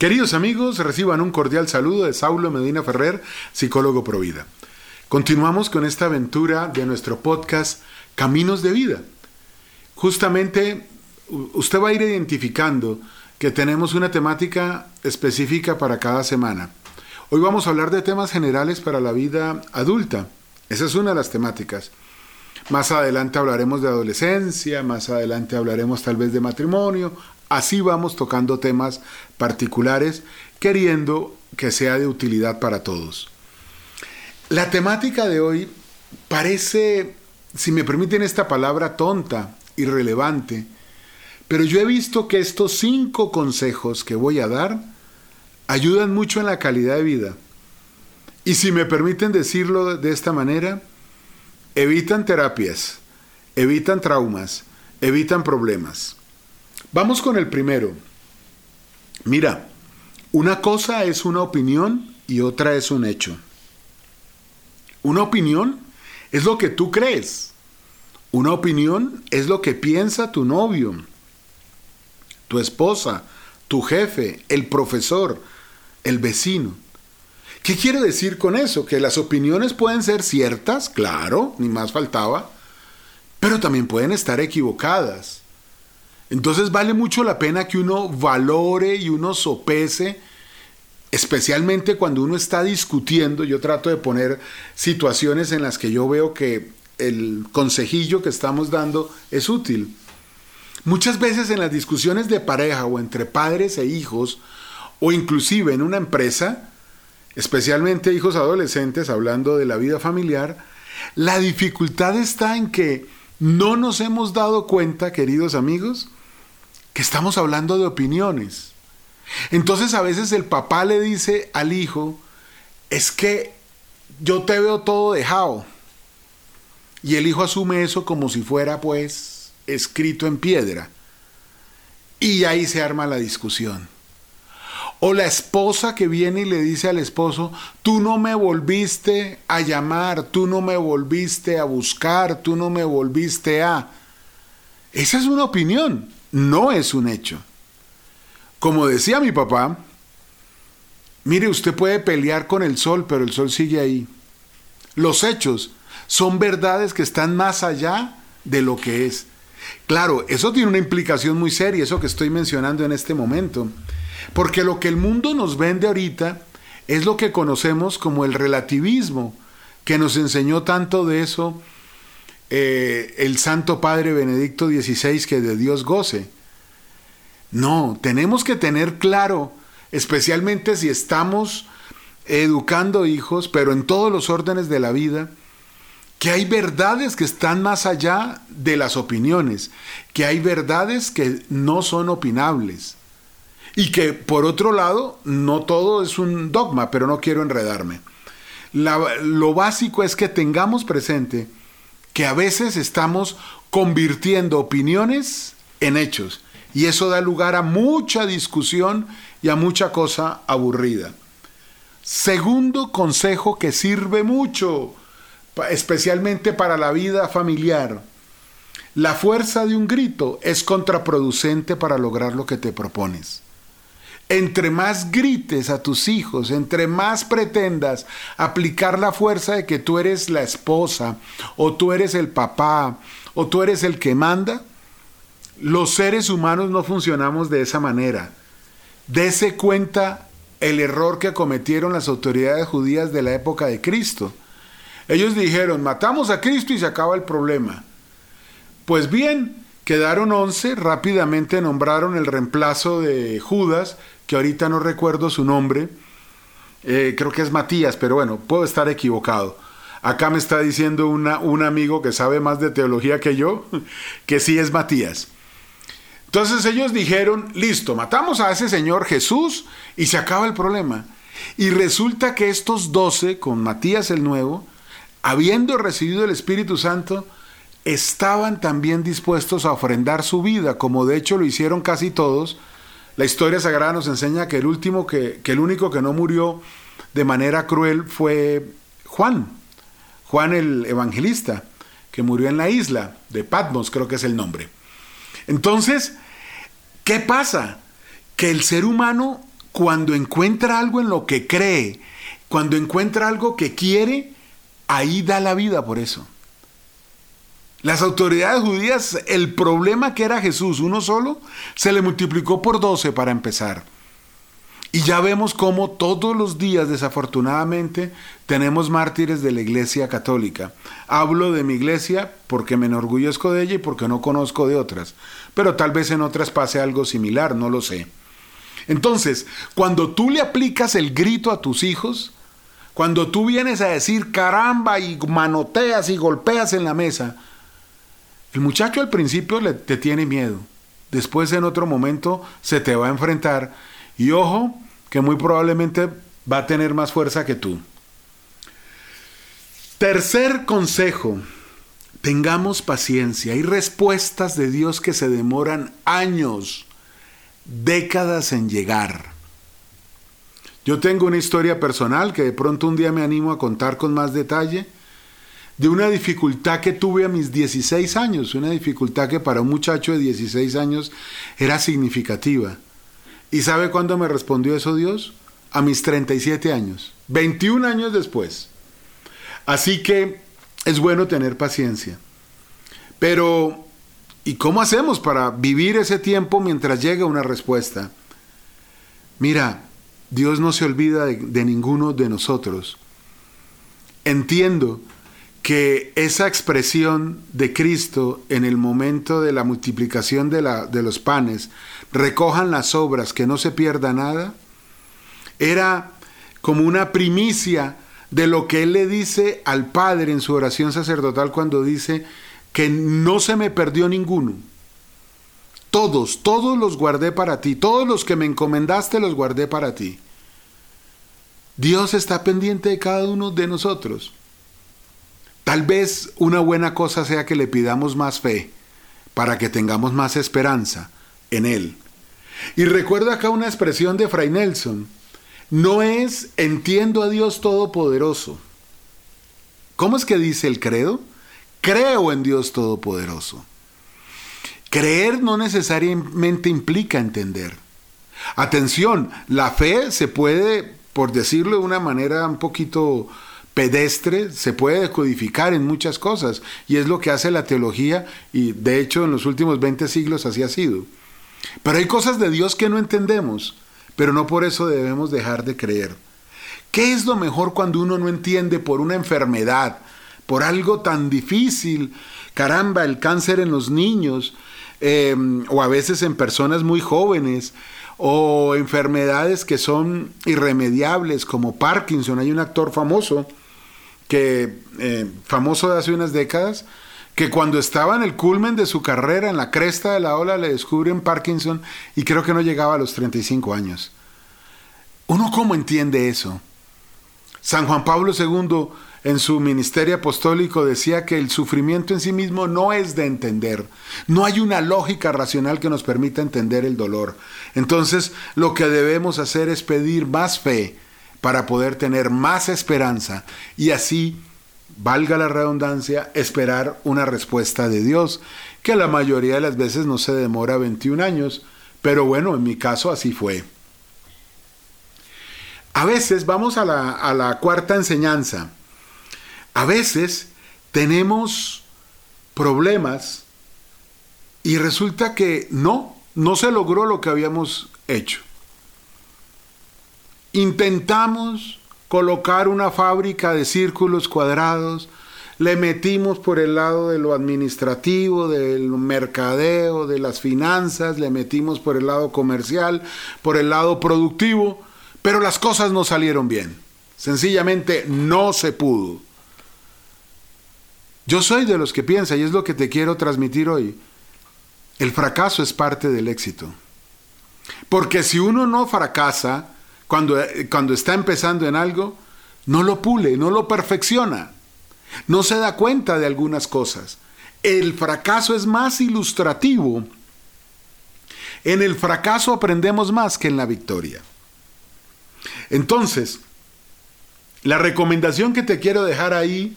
Queridos amigos, reciban un cordial saludo de Saulo Medina Ferrer, psicólogo Provida. Continuamos con esta aventura de nuestro podcast Caminos de Vida. Justamente usted va a ir identificando que tenemos una temática específica para cada semana. Hoy vamos a hablar de temas generales para la vida adulta. Esa es una de las temáticas. Más adelante hablaremos de adolescencia, más adelante hablaremos tal vez de matrimonio, Así vamos tocando temas particulares, queriendo que sea de utilidad para todos. La temática de hoy parece, si me permiten esta palabra, tonta, irrelevante, pero yo he visto que estos cinco consejos que voy a dar ayudan mucho en la calidad de vida. Y si me permiten decirlo de esta manera, evitan terapias, evitan traumas, evitan problemas. Vamos con el primero. Mira, una cosa es una opinión y otra es un hecho. Una opinión es lo que tú crees. Una opinión es lo que piensa tu novio, tu esposa, tu jefe, el profesor, el vecino. ¿Qué quiere decir con eso? Que las opiniones pueden ser ciertas, claro, ni más faltaba, pero también pueden estar equivocadas. Entonces vale mucho la pena que uno valore y uno sopese, especialmente cuando uno está discutiendo. Yo trato de poner situaciones en las que yo veo que el consejillo que estamos dando es útil. Muchas veces en las discusiones de pareja o entre padres e hijos, o inclusive en una empresa, especialmente hijos adolescentes, hablando de la vida familiar, la dificultad está en que no nos hemos dado cuenta, queridos amigos, que estamos hablando de opiniones. Entonces a veces el papá le dice al hijo, es que yo te veo todo dejado. Y el hijo asume eso como si fuera pues escrito en piedra. Y ahí se arma la discusión. O la esposa que viene y le dice al esposo, tú no me volviste a llamar, tú no me volviste a buscar, tú no me volviste a... Esa es una opinión no es un hecho. Como decía mi papá, mire, usted puede pelear con el sol, pero el sol sigue ahí. Los hechos son verdades que están más allá de lo que es. Claro, eso tiene una implicación muy seria, eso que estoy mencionando en este momento. Porque lo que el mundo nos vende ahorita es lo que conocemos como el relativismo, que nos enseñó tanto de eso eh, el Santo Padre Benedicto XVI que de Dios goce. No, tenemos que tener claro, especialmente si estamos educando hijos, pero en todos los órdenes de la vida, que hay verdades que están más allá de las opiniones, que hay verdades que no son opinables. Y que por otro lado, no todo es un dogma, pero no quiero enredarme. lo básico es que tengamos presente que a veces estamos convirtiendo opiniones en hechos y eso da lugar a mucha discusión y a mucha cosa aburrida. Segundo consejo que sirve mucho, especialmente para la vida familiar. La fuerza de un grito es contraproducente para lograr lo que te propones entre más grites a tus hijos, entre más pretendas aplicar la fuerza de que tú eres la esposa, o tú eres el papá, o tú eres el que manda, los seres humanos no funcionamos de esa manera. Dese cuenta el error que cometieron las autoridades judías de la época de Cristo. Ellos dijeron, matamos a Cristo y se acaba el problema. Pues bien, quedaron once, rápidamente nombraron el reemplazo de Judas, que ahorita no recuerdo su nombre, eh, creo que es Matías, pero bueno, puedo estar equivocado. Acá me está diciendo una, un amigo que sabe más de teología que yo, que sí es Matías. Entonces ellos dijeron, listo, matamos a ese señor Jesús y se acaba el problema. Y resulta que estos doce, con Matías el Nuevo, habiendo recibido el Espíritu Santo, estaban también dispuestos a ofrendar su vida, como de hecho lo hicieron casi todos, la historia sagrada nos enseña que el último que, el único que no murió de manera cruel fue Juan, Juan el evangelista, que murió en la isla de Patmos, creo que es el nombre. Entonces, ¿qué pasa? Que el ser humano cuando encuentra algo en lo que cree, cuando encuentra algo que quiere, ahí da la vida por eso. Las autoridades judías, el problema que era Jesús, uno solo, se le multiplicó por doce para empezar. Y ya vemos cómo todos los días, desafortunadamente, tenemos mártires de la Iglesia Católica. Hablo de mi iglesia porque me enorgullezco de ella y porque no conozco de otras. Pero tal vez en otras pase algo similar, no lo sé. Entonces, cuando tú le aplicas el grito a tus hijos, cuando tú vienes a decir caramba y manoteas y golpeas en la mesa, el muchacho al principio le, te tiene miedo. Después en otro momento se te va a enfrentar y ojo, que muy probablemente va a tener más fuerza que tú. Tercer consejo, tengamos paciencia. Hay respuestas de Dios que se demoran años, décadas en llegar. Yo tengo una historia personal que de pronto un día me animo a contar con más detalle de una dificultad que tuve a mis 16 años, una dificultad que para un muchacho de 16 años era significativa. ¿Y sabe cuándo me respondió eso Dios? A mis 37 años, 21 años después. Así que es bueno tener paciencia. Pero, ¿y cómo hacemos para vivir ese tiempo mientras llega una respuesta? Mira, Dios no se olvida de, ninguno de nosotros. Entiendo que esa expresión de Cristo en el momento de la multiplicación de, la, de los panes, recojan las obras, que no se pierda nada, era como una primicia de lo que él le dice al Padre en su oración sacerdotal cuando dice que no se me perdió ninguno. Todos, todos los guardé para ti, todos los que me encomendaste los guardé para ti. Dios está pendiente de cada uno de nosotros. Tal vez una buena cosa sea que le pidamos más fe para que tengamos más esperanza en Él. Y recuerdo acá una expresión de Fray Nelson. No es entiendo a Dios Todopoderoso. ¿Cómo es que dice el credo? Creo en Dios Todopoderoso. Creer no necesariamente implica entender. Atención, la fe se puede, por decirlo de una manera un poquito pedestre se puede decodificar en muchas cosas y es lo que hace la teología y de hecho en los últimos 20 siglos así ha sido. Pero hay cosas de Dios que no entendemos, pero no por eso debemos dejar de creer. ¿Qué es lo mejor cuando uno no entiende por una enfermedad, por algo tan difícil? Caramba, el cáncer en los niños, em, o a veces en personas muy jóvenes, o enfermedades que son irremediables como Parkinson. Hay un actor famoso que eh, famoso de hace unas décadas, que cuando estaba en el culmen de su carrera, en la cresta de la ola, le descubren Parkinson y creo que no llegaba a los 35 años. ¿Uno cómo entiende eso? San Juan Pablo II en su ministerio apostólico decía que el sufrimiento en sí mismo no es de entender. No hay una lógica racional que nos permita entender el dolor. Entonces lo que debemos hacer es pedir más fe, para poder tener más esperanza y así, valga la redundancia, esperar una respuesta de Dios, que la mayoría de las veces no se demora 21 años, pero bueno, en mi caso así fue. A veces, vamos a la, a la cuarta enseñanza, a veces tenemos problemas y resulta que no, no se logró lo que habíamos hecho. Intentamos colocar una fábrica de círculos cuadrados, le metimos por el lado de lo administrativo, del mercadeo, de las finanzas, le metimos por el lado comercial, por el lado productivo, pero las cosas no salieron bien. Sencillamente no se pudo. Yo soy de los que piensa, y es lo que te quiero transmitir hoy, el fracaso es parte del éxito. Porque si uno no fracasa, cuando, cuando está empezando en algo, no lo pule, no lo perfecciona, no se da cuenta de algunas cosas. El fracaso es más ilustrativo. En el fracaso aprendemos más que en la victoria. Entonces, la recomendación que te quiero dejar ahí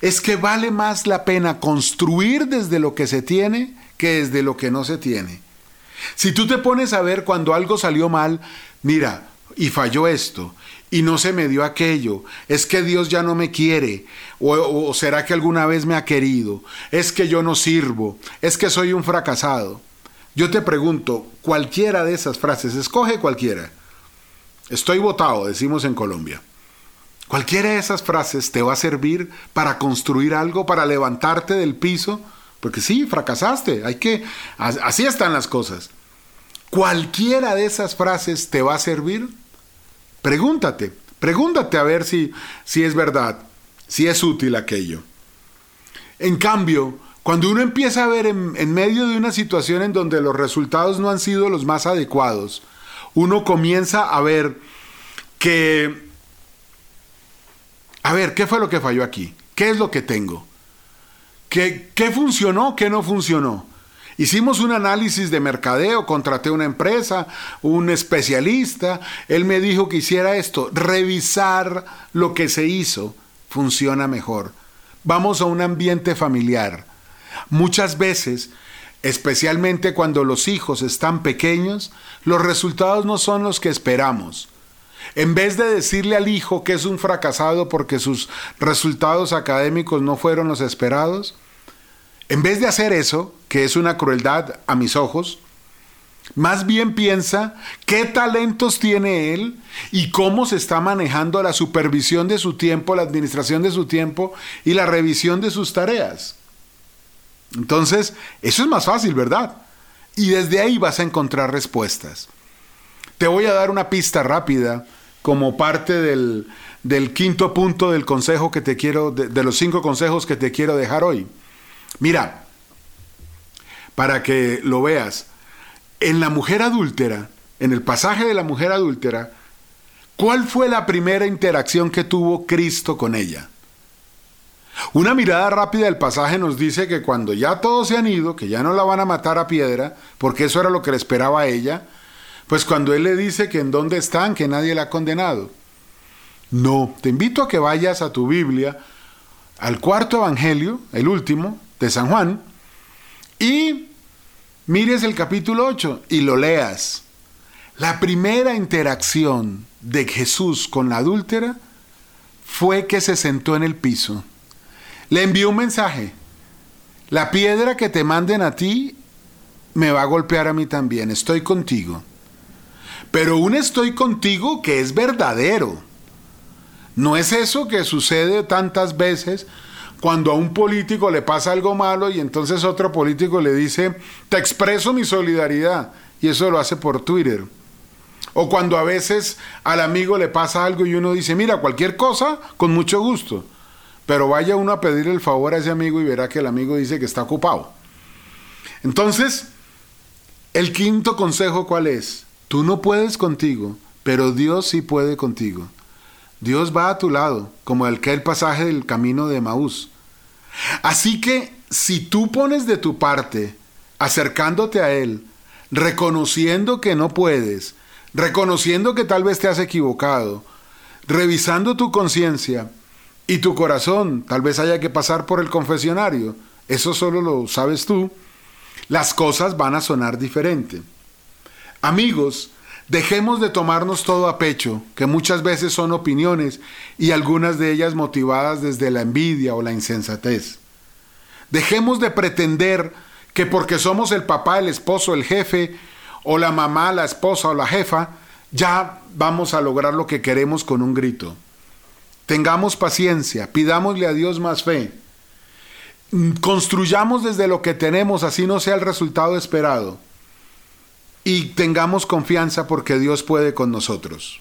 es que vale más la pena construir desde lo que se tiene que desde lo que no se tiene. Si tú te pones a ver cuando algo salió mal, mira, y falló esto y no se me dio aquello, es que Dios ya no me quiere, o, será que alguna vez me ha querido, es que yo no sirvo, es que soy un fracasado. Yo te pregunto, cualquiera de esas frases, escoge cualquiera. Estoy votado, decimos en Colombia. Cualquiera de esas frases te va a servir para construir algo, para levantarte del piso, porque sí, fracasaste, hay que, así están las cosas. Cualquiera de esas frases te va a servir Pregúntate, pregúntate a ver si, si es verdad, si es útil aquello. En cambio, cuando uno empieza a ver en, medio de una situación en donde los resultados no han sido los más adecuados, uno comienza a ver que, a ver, ¿qué fue lo que falló aquí? ¿Qué es lo que tengo? ¿Qué, qué funcionó? ¿Qué no funcionó? Hicimos un análisis de mercadeo, contraté una empresa, un especialista, él me dijo que hiciera esto, revisar lo que se hizo funciona mejor. Vamos a un ambiente familiar. Muchas veces, especialmente cuando los hijos están pequeños, los resultados no son los que esperamos. En vez de decirle al hijo que es un fracasado porque sus resultados académicos no fueron los esperados, en vez de hacer eso, que es una crueldad a mis ojos, más bien piensa qué talentos tiene él y cómo se está manejando la supervisión de su tiempo, la administración de su tiempo y la revisión de sus tareas. Entonces, eso es más fácil, ¿verdad? Y desde ahí vas a encontrar respuestas. Te voy a dar una pista rápida como parte del, quinto punto del consejo que te quiero, de los cinco consejos que te quiero dejar hoy. Mira, para que lo veas, en la mujer adúltera, en el pasaje de la mujer adúltera, ¿cuál fue la primera interacción que tuvo Cristo con ella? Una mirada rápida del pasaje nos dice que cuando ya todos se han ido, que ya no la van a matar a piedra, porque eso era lo que le esperaba a ella, pues cuando él le dice que en dónde están, que nadie la ha condenado. No, te invito a que vayas a tu Biblia, al cuarto evangelio, el último, de San Juan, y mires el capítulo 8 y lo leas. La primera interacción de Jesús con la adúltera fue que se sentó en el piso. Le envió un mensaje. La piedra que te manden a ti me va a golpear a mí también. Estoy contigo. Pero un estoy contigo que es verdadero. No es eso que sucede tantas veces cuando a un político le pasa algo malo y entonces otro político le dice, te expreso mi solidaridad, y eso lo hace por Twitter. O cuando a veces al amigo le pasa algo y uno dice, mira, cualquier cosa, con mucho gusto. Pero vaya uno a pedir el favor a ese amigo y verá que el amigo dice que está ocupado. Entonces, el quinto consejo, ¿cuál es? Tú no puedes contigo, pero Dios sí puede contigo. Dios va a tu lado, como el que el pasaje del camino de Maús. Así que si tú pones de tu parte, acercándote a Él, reconociendo que no puedes, reconociendo que tal vez te has equivocado, revisando tu conciencia y tu corazón, tal vez haya que pasar por el confesionario, eso solo lo sabes tú, las cosas van a sonar diferente. Amigos, Dejemos de tomarnos todo a pecho, que muchas veces son opiniones y algunas de ellas motivadas desde la envidia o la insensatez. Dejemos de pretender que porque somos el papá, el esposo, el jefe, o la mamá, la esposa o la jefa, ya vamos a lograr lo que queremos con un grito. Tengamos paciencia, pidámosle a Dios más fe. Construyamos desde lo que tenemos, así no sea el resultado esperado y tengamos confianza porque Dios puede con nosotros.